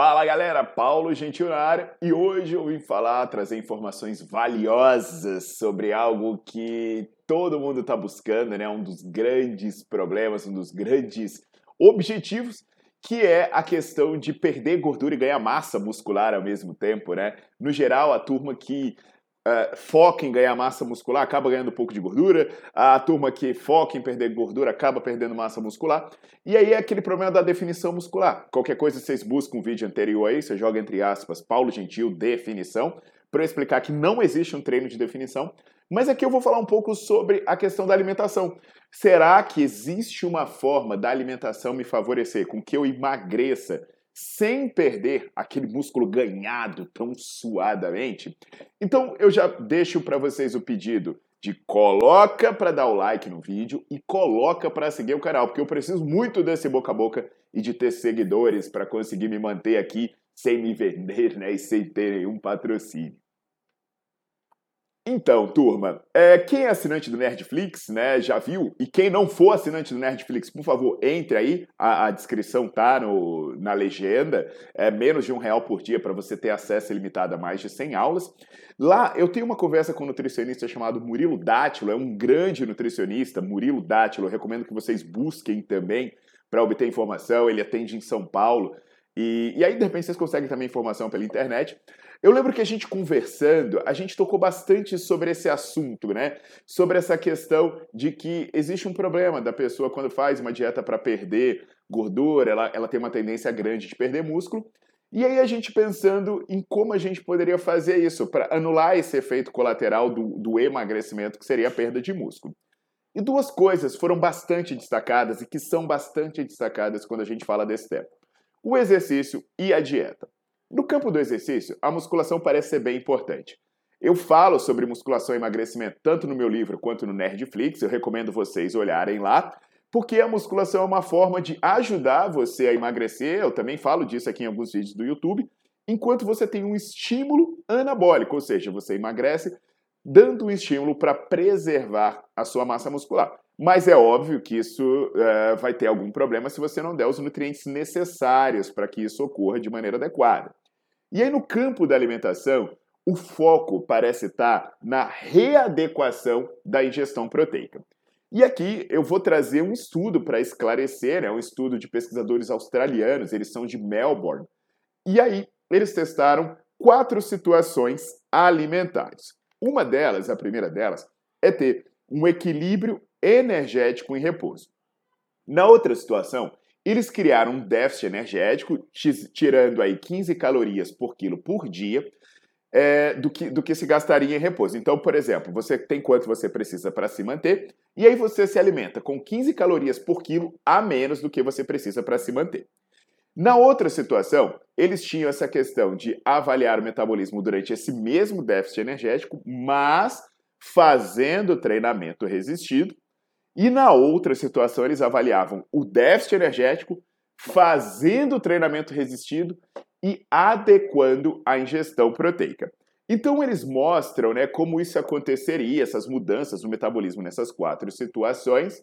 Fala galera, Paulo Gentil e hoje eu vim falar, trazer informações valiosas sobre algo que todo mundo está buscando, né? Um dos grandes problemas, um dos grandes objetivos, que é a questão de perder gordura e ganhar massa muscular ao mesmo tempo, né? No geral, a turma que uh, foca em ganhar massa muscular acaba ganhando um pouco de gordura, a turma que foca em perder gordura acaba perdendo massa muscular, e aí é aquele problema da definição muscular. Qualquer coisa vocês buscam um vídeo anterior aí, você joga entre aspas Paulo Gentil definição, para explicar que não existe um treino de definição, mas aqui eu vou falar um pouco sobre a questão da alimentação. Será que existe uma forma da alimentação me favorecer com que eu emagreça sem perder aquele músculo ganhado tão suadamente. Então eu já deixo para vocês o pedido de coloca para dar o like no vídeo e coloca para seguir o canal, porque eu preciso muito desse boca a boca e de ter seguidores para conseguir me manter aqui sem me vender, né, e sem ter nenhum patrocínio. Então, turma, é, quem é assinante do Nerdflix, né, já viu? E quem não for assinante do Nerdflix, por favor, entre aí, a, a descrição tá no, na legenda, é menos de um real por dia para você ter acesso ilimitado a mais de 100 aulas. Lá eu tenho uma conversa com um nutricionista chamado Murilo Dátilo, é um grande nutricionista, Murilo Dátilo, eu recomendo que vocês busquem também para obter informação, ele atende em São Paulo, e, e aí, de repente, vocês conseguem também informação pela internet. Eu lembro que a gente conversando, a gente tocou bastante sobre esse assunto, né? Sobre essa questão de que existe um problema da pessoa quando faz uma dieta para perder gordura, ela, ela tem uma tendência grande de perder músculo. E aí a gente pensando em como a gente poderia fazer isso para anular esse efeito colateral do, do emagrecimento, que seria a perda de músculo. E duas coisas foram bastante destacadas e que são bastante destacadas quando a gente fala desse tema o exercício e a dieta. No campo do exercício, a musculação parece ser bem importante. Eu falo sobre musculação e emagrecimento tanto no meu livro quanto no Nerdflix, eu recomendo vocês olharem lá, porque a musculação é uma forma de ajudar você a emagrecer, eu também falo disso aqui em alguns vídeos do YouTube, enquanto você tem um estímulo anabólico, ou seja, você emagrece dando um estímulo para preservar a sua massa muscular. Mas é óbvio que isso uh, vai ter algum problema se você não der os nutrientes necessários para que isso ocorra de maneira adequada. E aí, no campo da alimentação, o foco parece estar na readequação da ingestão proteica. E aqui eu vou trazer um estudo para esclarecer, é um estudo de pesquisadores australianos, eles são de Melbourne. E aí eles testaram quatro situações alimentares. Uma delas, a primeira delas, é ter um equilíbrio energético em repouso. Na outra situação, eles criaram um déficit energético, tirando aí 15 calorias por quilo por dia, é, do, que, do que se gastaria em repouso. Então, por exemplo, você tem quanto você precisa para se manter, e aí você se alimenta com 15 calorias por quilo a menos do que você precisa para se manter. Na outra situação, eles tinham essa questão de avaliar o metabolismo durante esse mesmo déficit energético, mas fazendo treinamento resistido, e na outra situação, eles avaliavam o déficit energético, fazendo treinamento resistido e adequando a ingestão proteica. Então eles mostram né, como isso aconteceria, essas mudanças no metabolismo nessas quatro situações,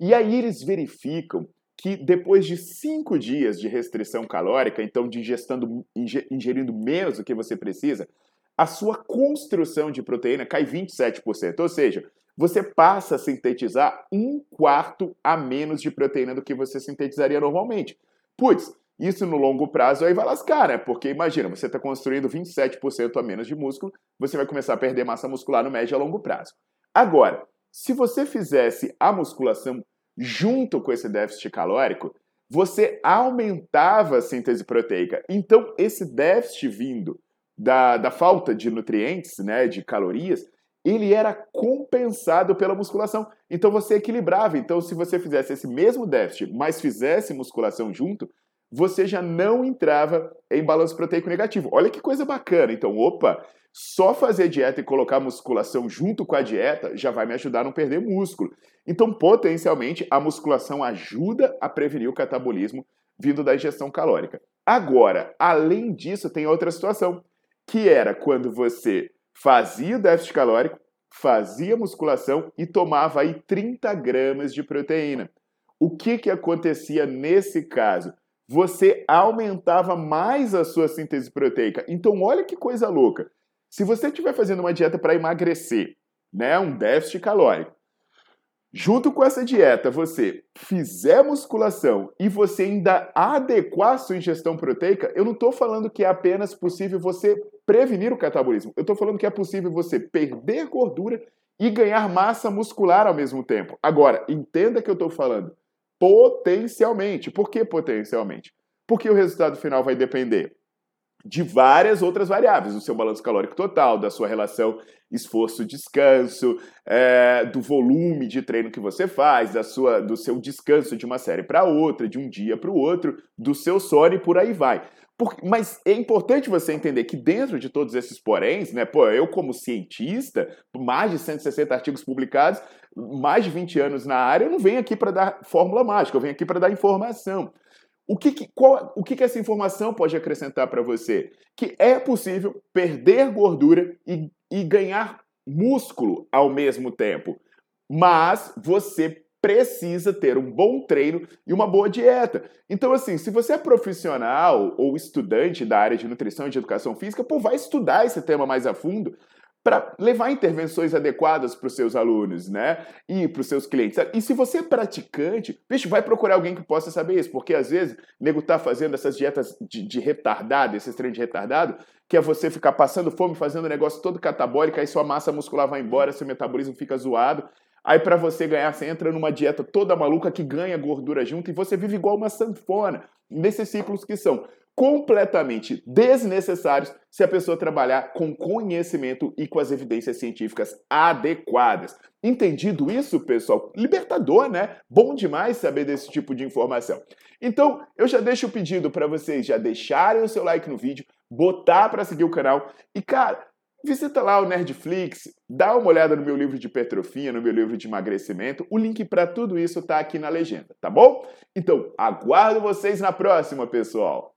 e aí eles verificam que depois de cinco dias de restrição calórica, então de ingestando, ingerindo menos do que você precisa, a sua construção de proteína cai 27%. Ou seja, você passa a sintetizar um quarto a menos de proteína do que você sintetizaria normalmente. Putz, Isso no longo prazo aí vai lascar, né? Porque imagina, você está construindo 27% a menos de músculo, você vai começar a perder massa muscular no médio a longo prazo. Agora, se você fizesse a musculação junto com esse déficit calórico, você aumentava a síntese proteica. Então, esse déficit vindo da, da falta de nutrientes, né, de calorias, ele era compensado pela musculação. Então você equilibrava. Então, se você fizesse esse mesmo déficit, mas fizesse musculação junto, você já não entrava em balanço proteico negativo. Olha que coisa bacana. Então, opa, só fazer dieta e colocar musculação junto com a dieta já vai me ajudar a não perder músculo. Então, potencialmente, a musculação ajuda a prevenir o catabolismo vindo da ingestão calórica. Agora, além disso, tem outra situação, que era quando você fazia o déficit calórico, fazia musculação e tomava aí 30 gramas de proteína. O que, que acontecia nesse caso? Você aumentava mais a sua síntese proteica. Então, olha que coisa louca. Se você estiver fazendo uma dieta para emagrecer, né, um déficit calórico, junto com essa dieta, você fizer musculação e você ainda adequar a sua ingestão proteica, eu não estou falando que é apenas possível você prevenir o catabolismo. Eu estou falando que é possível você perder gordura e ganhar massa muscular ao mesmo tempo. Agora, entenda que eu estou falando potencialmente. Por que potencialmente? Porque o resultado final vai depender de várias outras variáveis, do seu balanço calórico total, da sua relação esforço-descanso, é, do volume de treino que você faz, da sua, do seu descanso de uma série para outra, de um dia para o outro, do seu sono e por aí vai. Por, mas é importante você entender que dentro de todos esses poréns, né, pô, eu como cientista, mais de 160 artigos publicados, mais de 20 anos na área, eu não venho aqui para dar fórmula mágica, eu venho aqui para dar informação. O que, que, qual, o que, que essa informação pode acrescentar para você? Que é possível perder gordura e, e ganhar músculo ao mesmo tempo. Mas você precisa ter um bom treino e uma boa dieta. Então, assim, se você é profissional ou estudante da área de nutrição e de educação física, pô, vai estudar esse tema mais a fundo para levar intervenções adequadas para os seus alunos, né? E para os seus clientes. E se você é praticante, bicho, vai procurar alguém que possa saber isso, porque às vezes o nego tá fazendo essas dietas de, de retardado, esses treinos de retardado, que é você ficar passando fome, fazendo um negócio todo catabólico, aí sua massa muscular vai embora, seu metabolismo fica zoado. Aí para você ganhar, você entra numa dieta toda maluca que ganha gordura junto e você vive igual uma sanfona. Nesses ciclos que são completamente desnecessários se a pessoa trabalhar com conhecimento e com as evidências científicas adequadas. Entendido isso, pessoal? Libertador, né? Bom demais saber desse tipo de informação. Então, eu já deixo o pedido para vocês já deixarem o seu like no vídeo, botar para seguir o canal e, cara, Visita lá o Nerdflix, dá uma olhada no meu livro de hipertrofia, no meu livro de emagrecimento. O link para tudo isso está aqui na legenda, tá bom? Então, aguardo vocês na próxima, pessoal!